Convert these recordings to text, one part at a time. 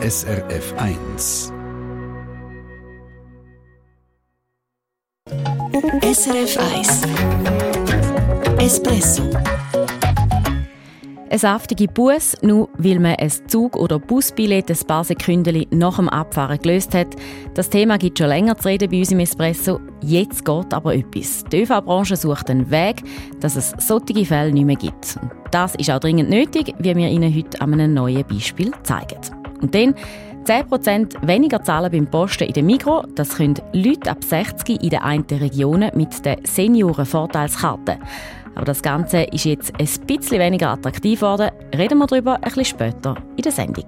SRF 1. SRF 1 Espresso ein saftige Bus, nur weil man ein Zug- oder Busbillett ein paar Sekunden nach dem Abfahren gelöst hat. Das Thema gibt schon länger zu reden bei uns im Espresso. Jetzt geht aber etwas. Die ÖV-Branche sucht einen Weg, dass es solche Fälle nicht mehr gibt. Das ist auch dringend nötig, wie wir Ihnen heute an einem neuen Beispiel zeigen. Und dann 10% weniger zahlen beim Posten in der Migro, das können Leute ab 60 in den einen Regionen mit der Senioren-Vorteilskarte. Aber das Ganze ist jetzt ein bisschen weniger attraktiv geworden. Reden wir darüber ein bisschen später in der Sendung.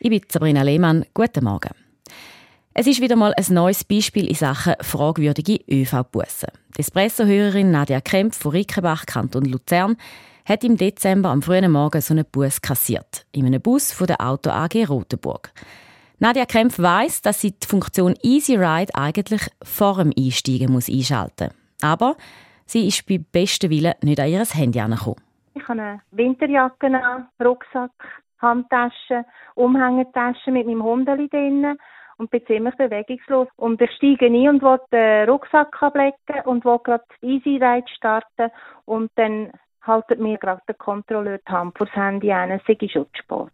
Ich bin Sabrina Lehmann. Guten Morgen. Es ist wieder mal ein neues Beispiel in Sachen fragwürdige ÖV-Bussen. Die Espresso-Hörerin Nadia Kempf von Rickenbach, Kanton Luzern, hat im Dezember am frühen Morgen so einen Bus kassiert. In einem Bus von der Auto AG Rotenburg. Nadia Kempf weiss, dass sie die Funktion Easy Ride eigentlich vor dem Einsteigen muss einschalten muss. Aber sie ist bei bestem Willen nicht an ihr Handy herangekommen. Ich habe eine Winterjacke an, Rucksack, Handtasche, Umhängetasche mit meinem Hundeli drinnen und bin ziemlich bewegungslos. Und ich steige ein und will den Rucksack ablegen und will gerade Easy Ride starten und dann haltet mir gerade der Kontrolleur die Hand vor das Handy an, es sei schon zu spät.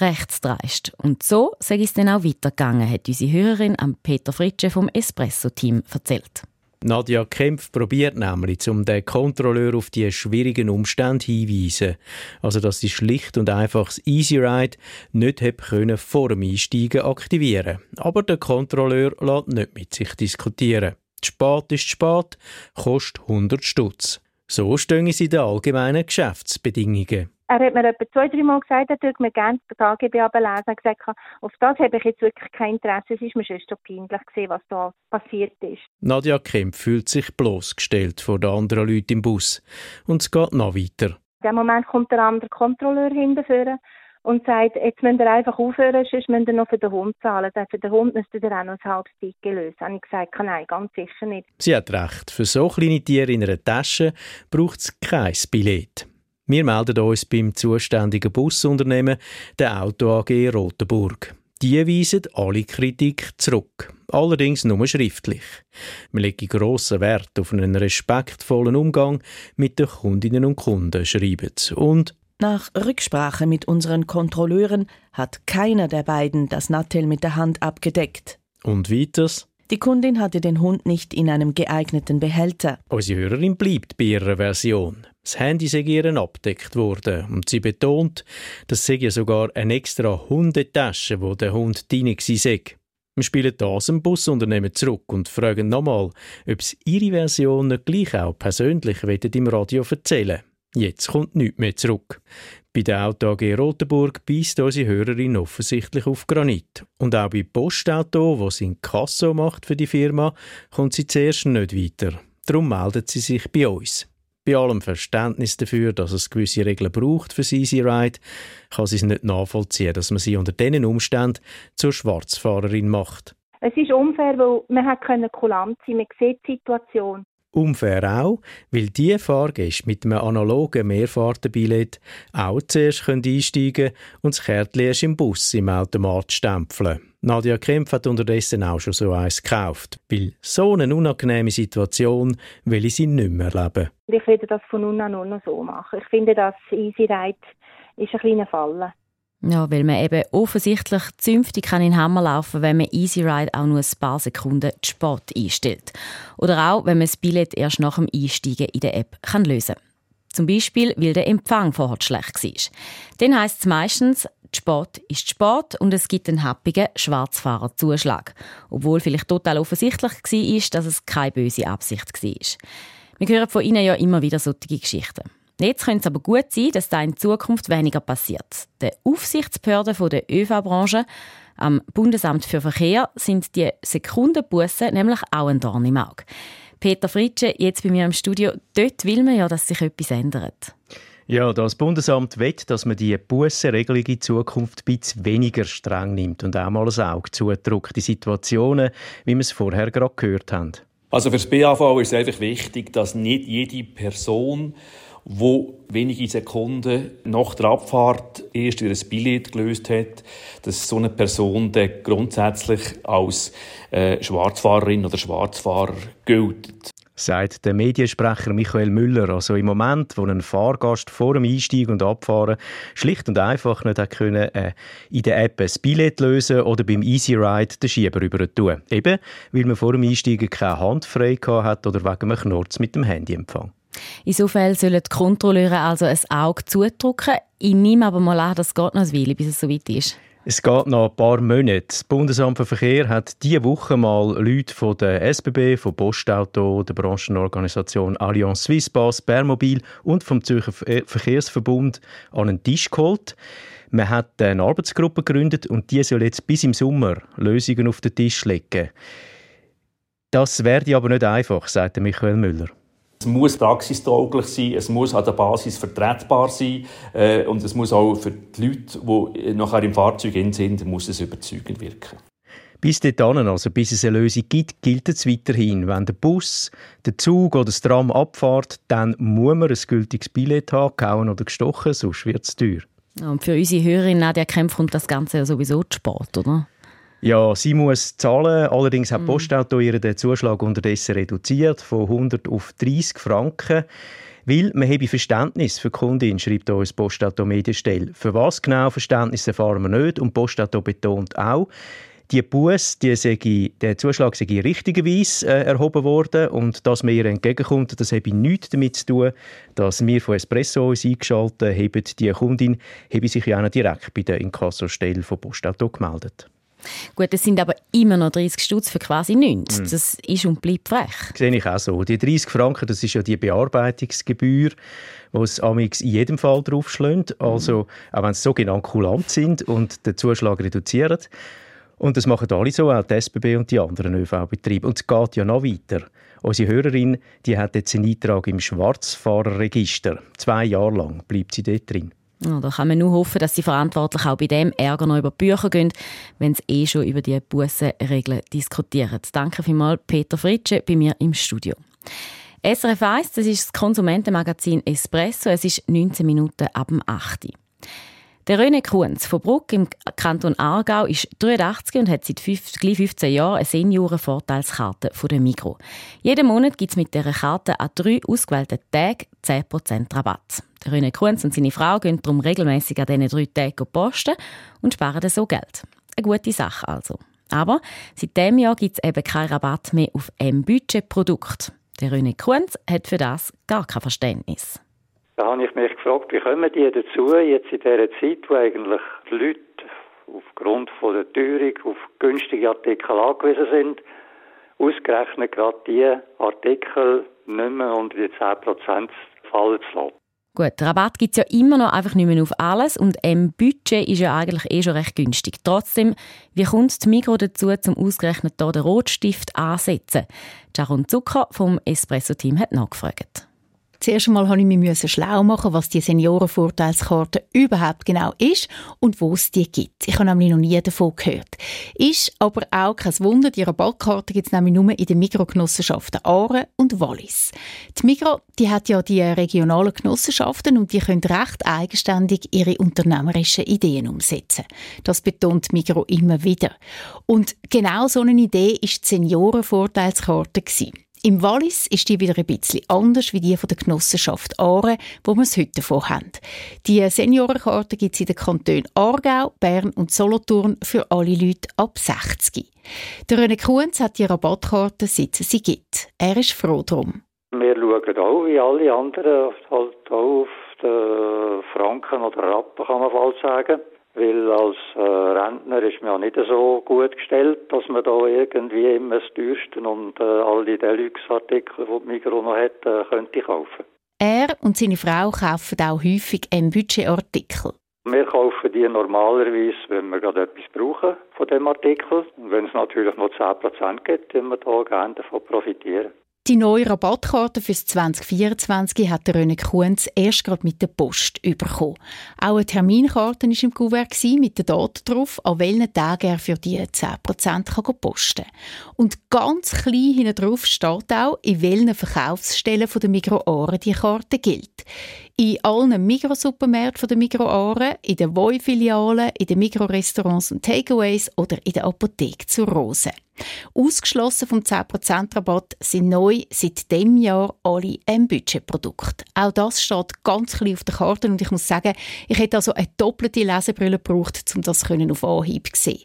Rechtsdreist. Und so sei es dann auch weitergegangen, hat unsere Hörerin Peter Fritsche vom Espresso-Team erzählt. Nadja Kempf probiert nämlich, um den Kontrolleur auf die schwierigen Umstände hinzuweisen. Also, dass sie schlicht und einfach das Easy Ride nicht können vor dem Einsteigen aktivieren Aber der Kontrolleur lässt nicht mit sich diskutieren. Spät ist spät, kostet 100 Stutz. So stehen sie in den allgemeinen Geschäftsbedingungen. Er hat mir etwa zwei, drei Mal gesagt, er würde mir gerne das AGB ablesen. Er gesagt, auf das habe ich jetzt wirklich kein Interesse. Es ist mir schon so peinlich gesehen, was da passiert ist. Nadja Kemp fühlt sich bloßgestellt vor den anderen Leuten im Bus. Und es geht noch weiter. In dem Moment kommt der andere Kontrolleur hinterher und sagt, jetzt müsst ihr einfach aufhören, sonst müsst ihr noch für den Hund zahlen. Denn für den Hund müsst ihr auch noch ein halbes Ticket lösen. Und ich gesagt, nein, ganz sicher nicht. Sie hat recht. Für so kleine Tiere in einer Tasche braucht es kein Billett. Wir melden uns beim zuständigen Busunternehmen, der Auto AG Rotenburg. Die weisen alle Kritik zurück, allerdings nur schriftlich. Wir legen grossen Wert auf einen respektvollen Umgang mit den Kundinnen und Kunden, schreiben Und nach Rücksprache mit unseren Kontrolleuren hat keiner der beiden das Nattel mit der Hand abgedeckt. Und weiters? Die Kundin hatte den Hund nicht in einem geeigneten Behälter. Unsere Hörerin bleibt bei ihrer Version. Das Handy sei ihr abgedeckt worden und sie betont, dass sei ja sogar eine extra Hundetasche, wo der Hund drin sei. Wir spielen das im Busunternehmen zurück und fragen nochmal, ob sie ihre Version nicht gleich auch persönlich im Radio erzählen Jetzt kommt nichts mehr zurück. Bei der Auto AG Rotenburg beißt unsere Hörerin offensichtlich auf Granit. Und auch bei Postauto, wo sie in Kasso macht für die Firma, kommt sie zuerst nicht weiter. Darum meldet sie sich bei uns. Bei allem Verständnis dafür, dass es gewisse Regeln braucht für Easy Ride, kann sie es nicht nachvollziehen, dass man sie unter diesen Umständen zur Schwarzfahrerin macht. Es ist unfair, weil man kulant sein, man sieht die Situation. Unfair auch, weil die Fahrgäste mit einem analogen Mehrfahrtenbillett auch zuerst einsteigen können und das Kärtchen erst im Bus im Automat stempeln. Nadja Kempf hat unterdessen auch schon so eins gekauft, weil so eine unangenehme Situation will ich sie nicht mehr erleben. Ich werde das von nun an nur noch so machen. Ich finde, das Easy Ride ist ein kleiner Fall. Ja, weil man eben offensichtlich zünftig kann in den Hammer laufen, wenn man Easy Ride auch nur ein paar Sekunden zu spät einstellt. Oder auch, wenn man das Billett erst nach dem Einsteigen in der App kann lösen kann. Zum Beispiel, weil der Empfang vorher schlecht war. Dann heisst es meistens, Sport ist Sport und es gibt einen happigen Schwarzfahrerzuschlag. Obwohl vielleicht total offensichtlich war, dass es keine böse Absicht war. Wir hören von Ihnen ja immer wieder solche Geschichten. Jetzt könnte es aber gut sein, dass da in Zukunft weniger passiert. Die Aufsichtsbehörden der ÖV-Branche am Bundesamt für Verkehr sind die Sekundenbussen nämlich auch ein Dorn im Auge. Peter Fritsche, jetzt bei mir im Studio. Dort will man ja, dass sich etwas ändert. Ja, das Bundesamt will, dass man die Bussenregelung in Zukunft ein bisschen weniger streng nimmt und auch mal ein Auge zudrückt in Situationen, wie wir es vorher gerade gehört haben. Also für das BAV ist es einfach wichtig, dass nicht jede Person wo wenige Sekunden nach der Abfahrt erst ihr Billett gelöst hat, dass so eine Person dann grundsätzlich als äh, Schwarzfahrerin oder Schwarzfahrer gilt sagt der Mediensprecher Michael Müller. Also im Moment, wo ein Fahrgast vor dem Einstieg und Abfahren schlicht und einfach nicht können, äh, in der App ein Billett lösen oder beim Easy Ride den Schieber rüber tun. Eben, weil man vor dem Einsteigen keine Hand frei hat oder wegen einem Knurz mit dem Handyempfang. Insofern sollen die Kontrolleure also ein Auge zudrücken. Ich nehme aber mal an, das geht noch ein Weile, bis es soweit ist. Es geht noch ein paar Monate. Das Bundesamt für Verkehr hat diese Woche mal Leute von der SBB, von Postauto, der Branchenorganisation Allianz Swisspass, Bärmobil und vom Zürcher Verkehrsverbund an einen Tisch geholt. Man hat eine Arbeitsgruppe gegründet und die soll jetzt bis im Sommer Lösungen auf den Tisch legen. Das werde aber nicht einfach, sagt Michael Müller. Es muss praxistauglich sein, es muss an der Basis vertretbar sein äh, und es muss auch für die Leute, die nachher im Fahrzeug sind, muss es überzeugend wirken. Bis dahin, also bis es eine Lösung gibt, gilt es weiterhin. Wenn der Bus, der Zug oder das Tram abfährt, dann muss man ein gültiges Billett haben, gehauen oder gestochen, sonst wird es teuer. Und für unsere Hörerin Nadia Kempf kommt das Ganze ja sowieso zu spät, oder? Ja, sie muss zahlen. Allerdings hat mhm. Postauto ihren Zuschlag unterdessen reduziert von 100 auf 30 Franken. Weil man habe Verständnis für die Kundin, schreibt uns Postauto Medienstelle. Für was genau Verständnis erfahren wir nicht und Postauto betont auch, die Bus, die sei, der Zuschlag sei richtigerweise äh, erhoben worden und dass man ihr entgegenkommt, das habe nichts damit zu tun, dass wir von Espresso uns eingeschaltet haben. Die Kundin habe sich ja auch direkt bei der Inkassostelle von Postauto gemeldet. Gut, es sind aber immer noch 30 Stutz für quasi nichts. Mhm. Das ist und bleibt frech. Sehe ich auch so. Die 30 Franken, das ist ja die Bearbeitungsgebühr, die es in jedem Fall draufschlägt. Also, auch wenn sie sogenannt kulant sind und den Zuschlag reduzieren. Und das machen alle so, auch die SBB und die anderen ÖV-Betriebe. Und es geht ja noch weiter. Unsere Hörerin die hat jetzt einen Eintrag im Schwarzfahrerregister. Zwei Jahre lang bleibt sie dort drin. Da kann man nur hoffen, dass die Verantwortlichen auch bei dem Ärger noch über die Bücher gehen, wenn sie eh schon über die Bussenregeln diskutieren. Danke vielmals, Peter Fritsche, bei mir im Studio. SRF 1, das ist das Konsumentenmagazin Espresso. Es ist 19 Minuten ab dem 8. Der René Kunz von Bruck im Kanton Aargau ist 83 und hat seit 15 Jahren eine Seniorenvorteilskarte von der Migro. Jeden Monat gibt es mit dieser Karte an drei ausgewählten Tagen 10% Rabatt. Der René Kunz und seine Frau gehen darum regelmäßig an diesen drei Tagen posten und sparen so Geld. Eine gute Sache also. Aber seit diesem Jahr gibt es eben keinen Rabatt mehr auf M-Budget-Produkte. Der René Kunz hat für das gar kein Verständnis. Da habe ich mich gefragt, wie kommen die dazu, jetzt in dieser Zeit, wo eigentlich die Leute aufgrund von der Teuerung auf günstige Artikel angewiesen sind, ausgerechnet gerade diese Artikel nicht mehr unter die 10% fallen zu lassen. Gut, Rabatt gibt es ja immer noch einfach nicht mehr auf alles und ein Budget ist ja eigentlich eh schon recht günstig. Trotzdem, wie kommt die Migro dazu, zum ausgerechnet hier den Rotstift ansetzen? Jaron Zucker vom Espresso-Team hat nachgefragt. Zuerst einmal musste ich mich schlau machen, was die Seniorenvorteilskarte überhaupt genau ist und wo es die gibt. Ich habe nämlich noch nie davon gehört. Ist aber auch kein Wunder, die Rabattkarte gibt es nämlich nur in den Mikrogenossenschaften Aare und Wallis. Die Migro die hat ja die regionalen Genossenschaften und die können recht eigenständig ihre unternehmerischen Ideen umsetzen. Das betont Migro immer wieder. Und genau so eine Idee ist die Seniorenvorteilskarte gewesen. Im Wallis ist die wieder ein bisschen anders wie die von der Genossenschaft Aare, wo wir es heute davon haben. Die Seniorenkarte gibt es in den Kantonen Aargau, Bern und Solothurn für alle Leute ab 60. Der René Kunz hat die Rabattkarte, seit sie gibt. Er ist froh drum. Wir schauen auch, wie alle anderen, halt auch auf den Franken oder Rappen, kann man bald sagen weil als äh, Rentner ist man ja nicht so gut gestellt, dass man da irgendwie immer das teuerste und äh, all die Deluxe-Artikel, die die Migros noch hat, äh, könnte kaufen. Er und seine Frau kaufen auch häufig ein Budgetartikel. Wir kaufen die normalerweise, wenn wir gerade etwas brauchen von dem Artikel. Und wenn es natürlich noch 10% gibt, dann wir da gerne davon profitieren. Die neue Rabattkarte fürs 2024 hat der René Kuhns erst gerade mit der Post bekommen. Auch eine Terminkarte war im Kuvert mit der Daten drauf, an welchen Tagen er für die 10% kann posten kann. Und ganz klein hinten drauf steht auch, in welchen Verkaufsstellen der Migros die Karte gilt. In allen Migros-Supermärkten der Migros in den Voi-Filialen, in den Migros-Restaurants und Takeaways oder in der Apotheke zur Rose. Ausgeschlossen vom 10% Rabatt sind neu seit dem Jahr alle M-Budget-Produkte. Auch das steht ganz klein auf der Karte und ich muss sagen, ich hätte also eine doppelte Lesebrille gebraucht, um das auf Anhieb zu sehen.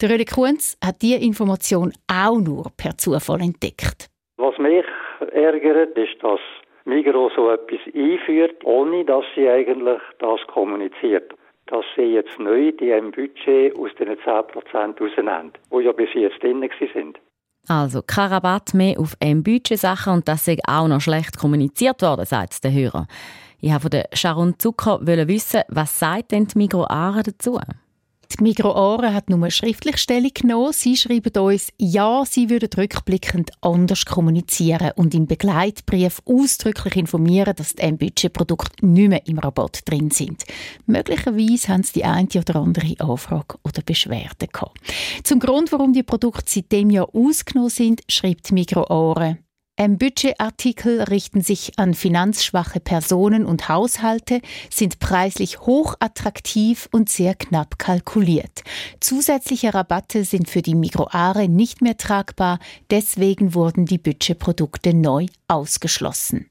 Der Röde Kunz hat diese Information auch nur per Zufall entdeckt. Was mich ärgert, ist, dass Migros so etwas einführt, ohne dass sie eigentlich das kommuniziert dass sie jetzt neu die im Budget aus den 10% rausnehmen, die ja bis jetzt drin sind. Also kein Rabatt mehr auf M-Budget-Sachen und das ist auch noch schlecht kommuniziert worden, sagt der Hörer. Ich wollte von Sharon Zucker wissen, was sagt denn die Migro dazu? Die Migroare hat nur schriftlich Stellung genommen. Sie schreiben uns, ja, sie würden rückblickend anders kommunizieren und im Begleitbrief ausdrücklich informieren, dass die M-Budget-Produkte nicht mehr im Rabatt drin sind. Möglicherweise haben sie die eine oder andere Anfrage oder Beschwerde gehabt. Zum Grund, warum die Produkte seit dem Jahr ausgenommen sind, schreibt Migroare. Budgetartikel richten sich an finanzschwache Personen und Haushalte, sind preislich hochattraktiv und sehr knapp kalkuliert. Zusätzliche Rabatte sind für die Migroare nicht mehr tragbar, deswegen wurden die Budgetprodukte neu ausgeschlossen.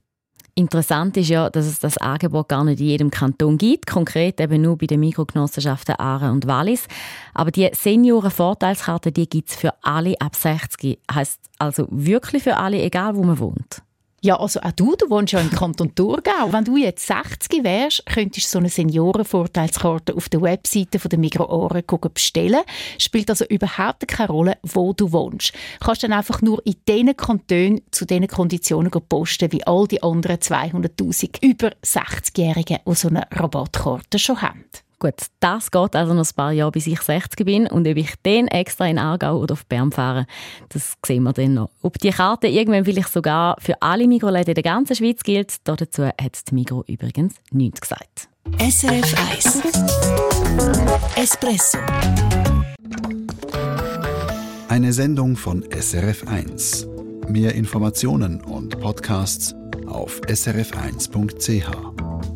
Interessant ist ja, dass es das Angebot gar nicht in jedem Kanton gibt, konkret eben nur bei den Mikrogenossenschaften Aare und Wallis. Aber die Senioren-Vorteilskarte, die gibt es für alle ab 60. Heißt also wirklich für alle, egal wo man wohnt. Ja, also auch du, du wohnst ja im Kanton Thurgau. Wenn du jetzt 60 wärst, könntest du so eine Seniorenvorteilskarte auf der Webseite der Migrooren bestellen. Spielt also überhaupt keine Rolle, wo du wohnst. Du kannst dann einfach nur in diesen Kantonen zu diesen Konditionen posten, wie all die anderen 200'000 über 60-Jährigen, die so eine Rabattkarte schon haben. Gut, das geht also noch ein paar Jahre, bis ich 60 bin. Und ob ich dann extra in Aargau oder auf Bern fahre, das sehen wir dann noch. Ob die Karte irgendwann vielleicht sogar für alle Mikroläden in der ganzen Schweiz gilt, dazu hat die Migro übrigens nichts gesagt. SRF 1 Espresso Eine Sendung von SRF 1. Mehr Informationen und Podcasts auf srf1.ch.